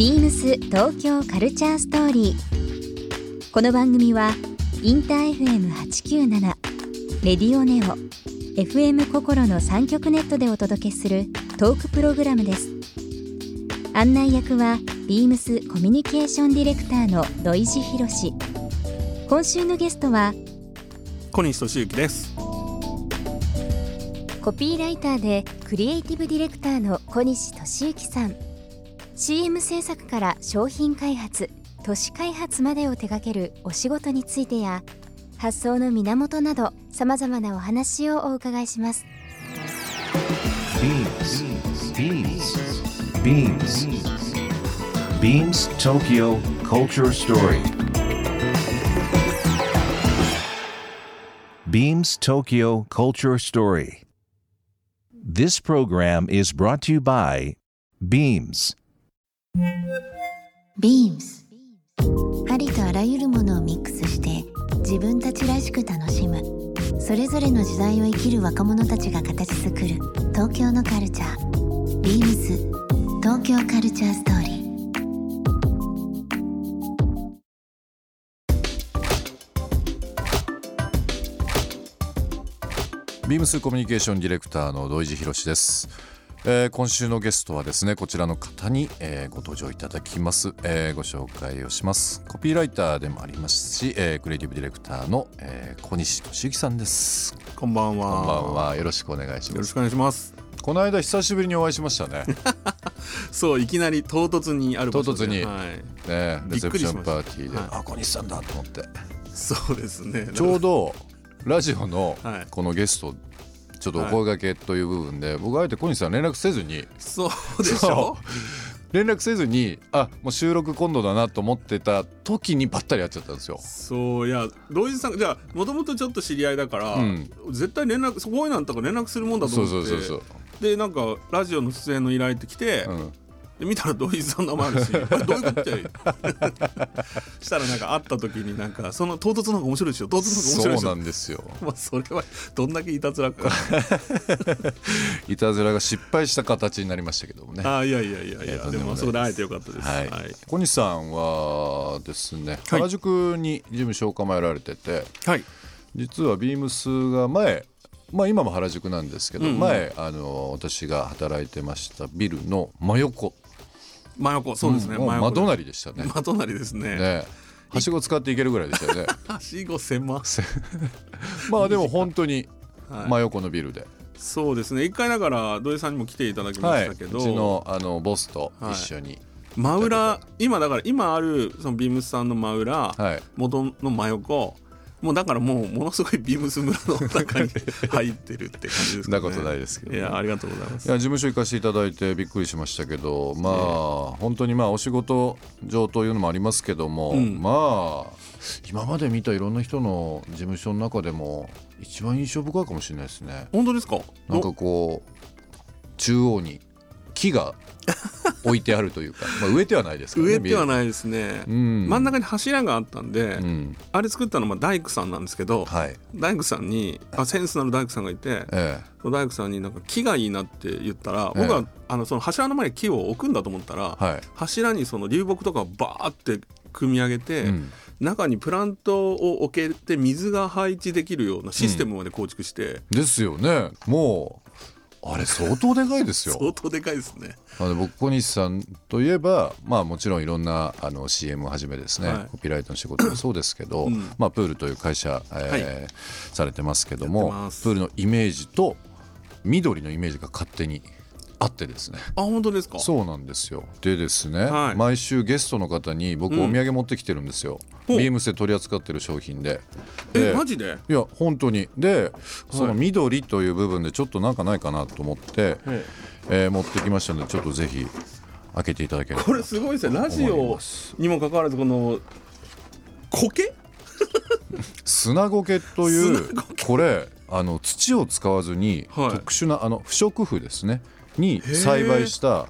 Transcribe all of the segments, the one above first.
ビームス東京カルチャーストーリー。この番組はインター FM897 レディオネオ FM 心の三極ネットでお届けするトークプログラムです。案内役はビームスコミュニケーションディレクターの土井博志。今週のゲストは小西俊之ですコピーライターでクリエイティブディレクターの小西俊之さん CM 制作から商品開発都市開発までを手掛けるお仕事についてや発想の源などさまざまなお話をお伺いします BeamsBeamsBeamsTokyo Culture Story Beams Tokyo Culture Story This program is brought to you by Beams ビームスありとあらゆるものをミックスして自分たちらしく楽しむ。それぞれの時代を生きる若者たちが形作る東京のカルチャー。ビームス東京カルチャーストーリー。ビームスコミュニケーションディレクターの土井地博です、えー今週のゲストはですねこちらの方に、えーご登場いただきます、えーご紹介をします。コピーライターでもありますし、えークリエイティブディレクターの、えー小西俊之さんです。こんばんは。こんばんは。よろしくお願いします。よろしくお願いします。この間久しぶりにお会いしましたね。そういきなり唐突にある唐突に。はい、ねレセプションパーティーで、はい。あ小西さんだと思って。そうですね。ちょうどラジオのはい。このゲストちょっとお声掛けという部分で、僕あえて小西さん連絡せずにそうでしょ？そう。連絡せずにあもう収録今度だなと思ってた時にばったり会っちゃったんですよ。そういや土井さんじゃあもともとちょっと知り合いだから、うん。絶対連絡そこいなんとか連絡するもんだとそう思って。そうそうそう。でなんかラジオの出演の依頼って来て、うん、で見たら土井さんの名前あるしあれどういうことって したらなんか会った時になんかその唐突の方が面白いでしょ唐突の方が面そう白いでしょなんですよ。まあそれはどんだけいたずらか。いたずらが失敗した形になりましたけどもね。あいやいやいやいいや。やでとんでもそこで会えてよかったです。はい、小西さんはですね原宿に事務所を構えられてて、はい。実はビームスが前まあ今も原宿なんですけど、前あの私が働いてましたビルの真横真横そうですね、もう真横真隣でしたね。真隣ですね。ねはしご使っていけるぐらいでしたよね。はしご狭 まあでも本当にはい。真横のビルで、そうですね。一回だから土井さんにも来ていただきまはい、うしたけど、ちのあのボスと一緒に、真裏今だから今あるそのビームスさんの真裏、はい。元の真横もうだからもうものすごいビームス村の中に入ってるって感じですかね。なことないですけどね。いやありがとうございます。いや事務所行かせていただいてびっくりしましたけどまあ、本当にまあお仕事上というのもありますけども、うん。まあ今まで見たいろんな人の事務所の中でも一番印象深いかもしれないですね。本当ですかなんかこう中央に木が置いてあるというか、まあ、植えてはないですからね上ではいい、ないですね、うん、真ん中に柱があったんで、うん、あれ作ったのは大工さんなんですけど、はい。大工さんにあセンスのある大工さんがいてえ大工さんになんか木がいいなって言ったらええ。僕はあのその柱の前に木を置くんだと思ったら、えはい、柱にその流木とかをバーって組み上げて、うん。中にプラントを置けて水が配置できるようなシステムまで構築して、ですよね。もうあれ相当でかいですよ。相当でかいですね。あの僕小西さんといえばまあもちろんいろんなあの CM をはじめですね、はい。コピーライトの仕事もそうですけど、うん。まあ、プールという会社、えーされてますけどやもプールのイメージと緑のイメージが勝手にあってですね。あ本当ですか？そうなんですよ。でですね、はい。毎週ゲストの方に僕うん。お土産持ってきてるんですよ、ビームスで取り扱ってる商品で。でえマジで？いや本当に。でその緑という部分でちょっとなんかないかなと思って、えー持ってきましたのでちょっとぜひ開けていただければこれすごいですね。ラジオにもかかわらずこの苔 砂苔というこれあの土を使わずに、はい。特殊なあの不織布ですね。にー栽培した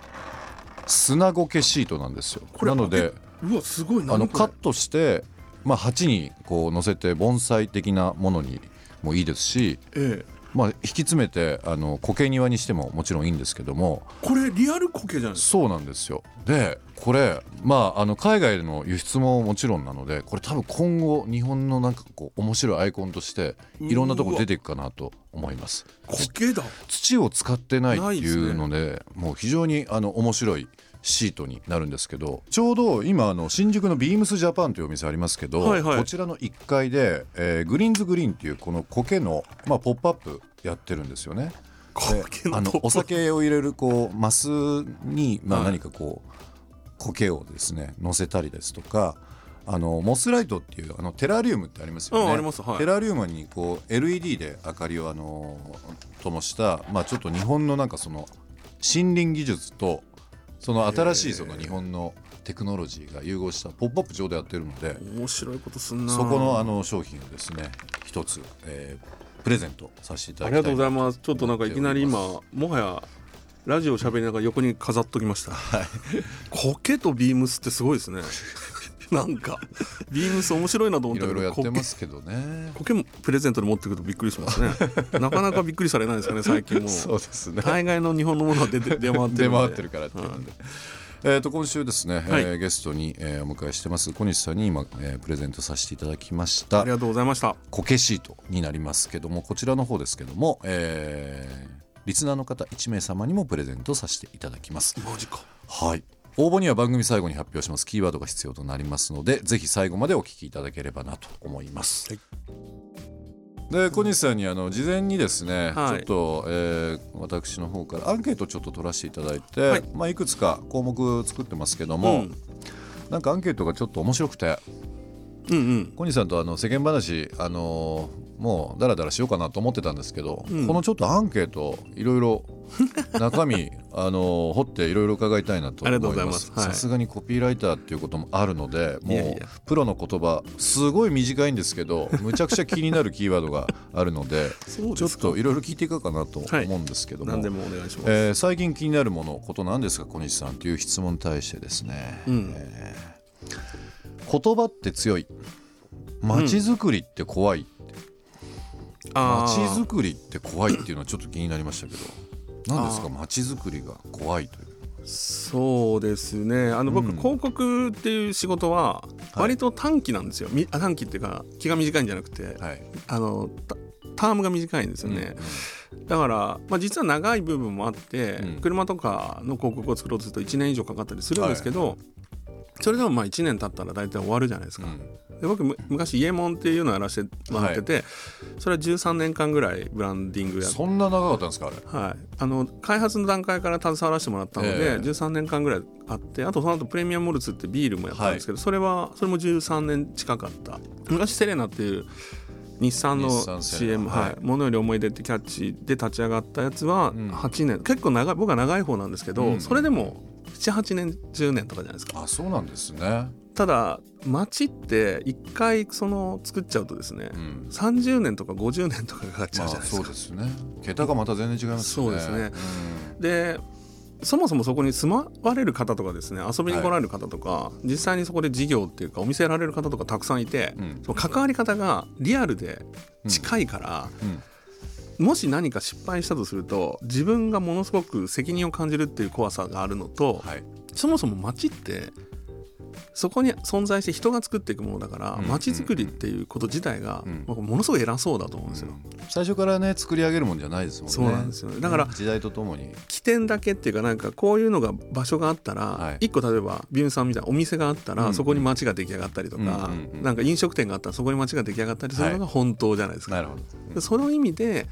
砂苔シートなんですよ。なのでうわすごい。あ何これ？のカットして、まあ、鉢にこう乗せて盆栽的なものにもいいですしええ。まあ、引き詰めてあの苔庭にしてももちろんいいんですけども。これリアル苔じゃないですか？そうなんですよ。でこれまああの海外の輸出ももちろんなのでこれ多分今後日本のなんかこう面白いアイコンとしていろんなとこ出ていくかなと思います。苔だ。土を使ってないっていうのでもう非常にあの面白いシートになるんですけどちょうど今あの新宿のビームスジャパンというお店ありますけど、はいはい。こちらの1階で、えーグリーンズグリーンっていうこの苔の、まあ、ポップアップやってるんですよね。あのお酒を入れるこうマスに、まあ、はい。何かこう苔をですね乗せたりですとかあのモスライトっていうあのテラリウムってありますよね、うんはい。テラリウムにこう LED で明かりをあの灯した、まあ、ちょっと日本のなんかその森林技術とその新しいその日本のテクノロジーが融合したポップアップ上でやってるので面白いことすんな。そこのあの商品をですね一つ、えープレゼントさせていただきたいありがとうございます。ちょっとなんかいきなり今もはやラジオ喋りながら横に飾っときました、苔とビームスってすごいですね なんか。ビームス面白いなと思ったけどいろいろやってますけどね。苔苔もプレゼントで持ってくるとびっくりしますね。なかなかびっくりされないですかね最近もそうですね。大概の日本のものは出て出回ってる出回ってるからっていうので。えー、と今週ですね、はい。えーゲストに、えーお迎えしてます小西さんに今、えープレゼントさせていただきました。ありがとうございました。コケシートになりますけどもこちらの方ですけども、えーリスナーの方1名様にもプレゼントさせていただきます。マジか。はい応募には番組最後に発表します。キーワードが必要となりますのでぜひ最後までお聞きいただければなと思います、はい。で小西さんにあの事前にですね、はい。ちょっと、えー私の方からアンケートをちょっと取らせていただいて、はい。いまあ、いくつか項目作ってますけどうも、ん。なんかアンケートがちょっと面白くてうんうん。小西さんとあの世間話、あのーもうダラダラしようかなと思ってたんですけど、うん。このちょっとアンケートいろいろ中身あのー掘っていろいろ伺いたいなと思いまます。さすがにコピーライターっていうこともあるのでもうプロの言葉すごい短いんですけどむちゃくちゃ気になるキーワードがあるのでちょっといろいろ聞いていこうかなと思うんですけども、何でもお願いします、えー最近気になるものことなんですか小西さんという質問に対してですね、うん。えー言葉って強い。街づくりって怖い、あ街ーづくりって怖いっていうのはちょっと気になりましたけど何ですか？街づくりが怖いという。そうですね。あの僕、うん。広告っていう仕事は割と短期なんですよ、みあ短期っていうか気が短いんじゃなくて、はい。あのタタームが短いんですよね、だから、まあ、実は長い部分もあって、うん。車とかの広告を作ろうとすると1年以上かかったりするんですけど、それでもまあ1年経ったら大体終わるじゃないですか、うんうんで僕む昔イエモンっていうのをやらせてもらってて、それは13年間ぐらいブランディングやって。そんな長かったんですかあれ？はい、あの開発の段階から携わらせてもらったので、ええ。13年間ぐらいあってあとその後プレミアムモルツってビールもやったんですけど、それはそれも13年近かった。昔セレナっていう日産の CM「はい。はい。ものより思い出」ってキャッチで立ち上がったやつはうん。8年、結構長い僕は長い方なんですけど、うん。それでも78年10年とかじゃないですか。あそうなんですね、ただ街って一回その作っちゃうとですね、うん。30年とか50年とかかかっちゃまあうじゃないですか、そうですね。桁がまた全然違いますよね。そうですね。でそもそもそこに住まわれる方とかですね遊びに来られる方とか、実際にそこで事業っていうかお店やられる方とかたくさんいて、うん。うんその関わり方がリアルで近いから、うん。もし何か失敗したとすると自分がものすごく責任を感じるっていう怖さがあるのと、はい。そもそも街ってそこに存在して人が作っていくものだからうん街づくりっていうこと自体がものすごい偉そうだと思うんですよ。最初からね作り上げるもんじゃないですもんね。そうなんですよね。だから時代とともに。起点だけっていうかなんかこういうのが場所があったら、はい。一個例えばビュンさんみたいなお店があったら、うんそこに街が出来上がったりとか、なんか飲食店があったらそこに街が出来上がったりするのが本当じゃないですか。なるほど、でその意味で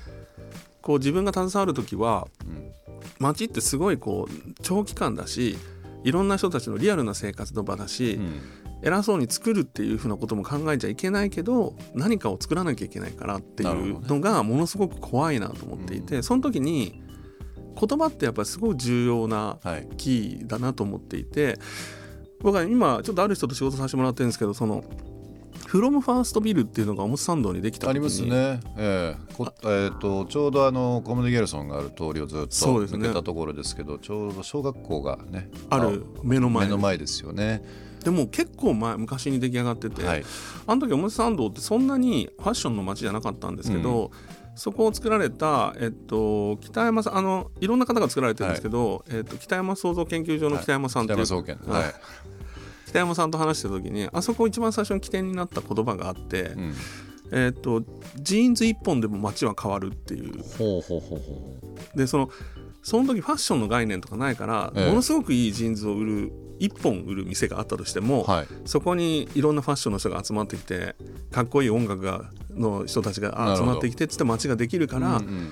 こう自分が携わる時はうん。街ってすごいこう長期間だしいろんな人たちのリアルな生活の場だし、うん。偉そうに作るっていうふうなことも考えちゃいけないけど何かを作らなきゃいけないからっていうのがものすごく怖いなと思っていて、うん。その時に言葉ってやっぱりすごい重要なはい。キーだなと思っていて僕は今ちょっとある人と仕事させてもらってるんですけどそのフロムファーストビルっていうのが表参道にできたありますね、ええ。こえー、とちょうどあのコムデ・ギャルソンがある通りをずっと抜けたところですけどちょうど小学校がねある目の前。目の前ですよね。でも結構前昔に出来上がってて、はい、あの時表参道ってそんなにファッションの街じゃなかったんですけど、そこを作られた、えっと、北山さんあのいろんな方が作られてるんですけど、えっと、北山創造研究所の北山さんっていう、北山総研はい、北山さんと話した時にあそこ一番最初に起点になった言葉があって、うん、えっと、ジーンズ一本でも街は変わるっていう。ほうほうほうほでそのその時ファッションの概念とかないから、ええ。ものすごくいいジーンズを売る一本売る店があったとしても、うはい。そこにいろんなファッションの人が集まってきてかっこいい音楽がの人たちが集まってきてっつって街ができるから、うんうん。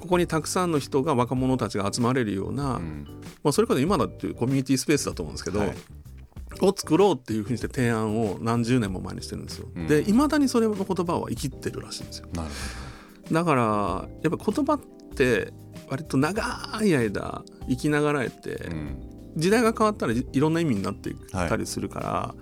ここにたくさんの人が若者たちが集まれるような、うん。まあ、それこそ今だっていうコミュニティスペースだと思うんですけど、はいを作ろうっていうふうにして提案を何十年も前にしてるんですよ。うんでいまだにそれの言葉は生きってるらしいんですよ。だからやっぱ言葉って割と長い間生きながらえて、うん、時代が変わったらいいろんな意味になっていったりするから、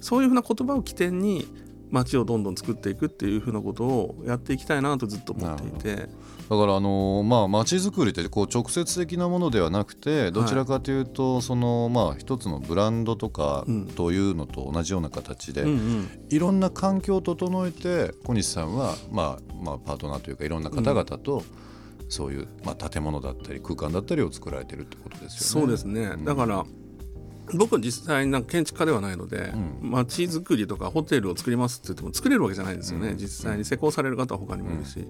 そういうふうな言葉を起点に街をどんどん作っていくっていうふうなことをやっていきたいなとずっと思っていて。だからあのーまあ街づくりってこう直接的なものではなくてどちらかというとそのまあ一つのブランドとかうん。というのと同じような形でうんうん。いろんな環境を整えて小西さんはまあまあパートナーというかいろんな方々とそういうまあ建物だったり空間だったりを作られてるってことですよね。そうですね、だから僕は実際なんか建築家ではないのでうん。街、づくりとかホテルを作りますって言っても作れるわけじゃないんですよね、うん。実際に施工される方は他にもいるし、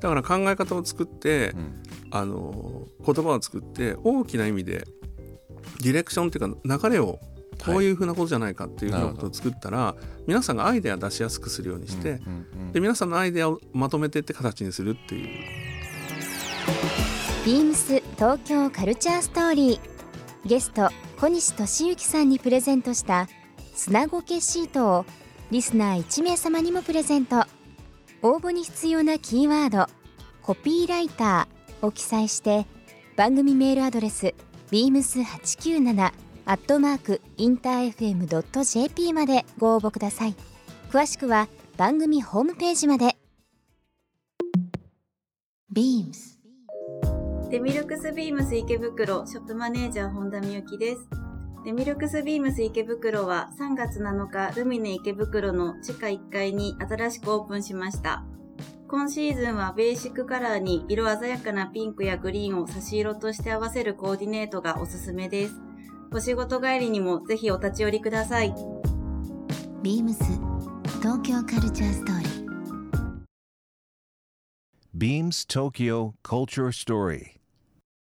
だから考え方を作って、うん。あの言葉を作って大きな意味でディレクションっていうか流れをこういうふうなことじゃないかっていうふうなことを作ったら、皆さんがアイデア出しやすくするようにして、うんうんで皆さんのアイデアをまとめていって形にするっていう。ビームス東京カルチャーストーリー。ゲスト小西俊之さんにプレゼントした砂ごけシートをリスナー1名様にもプレゼント。応募に必要なキーワード「コピーライター」を記載して番組メールアドレス beams897 アットマークインター FM.jp までご応募ください。詳しくは番組ホームページまで。beams デミルクスビームス池袋ショップマネージャー本田美幸です。デミルクスビームス池袋は3月7日ルミネ池袋の地下1階に新しくオープンしました。今シーズンはベーシックカラーに色鮮やかなピンクやグリーンを差し色として合わせるコーディネートがおすすめです。お仕事帰りにもぜひお立ち寄りください。beams 東京カルチャーストーリー Beams Tokyo Culture Story.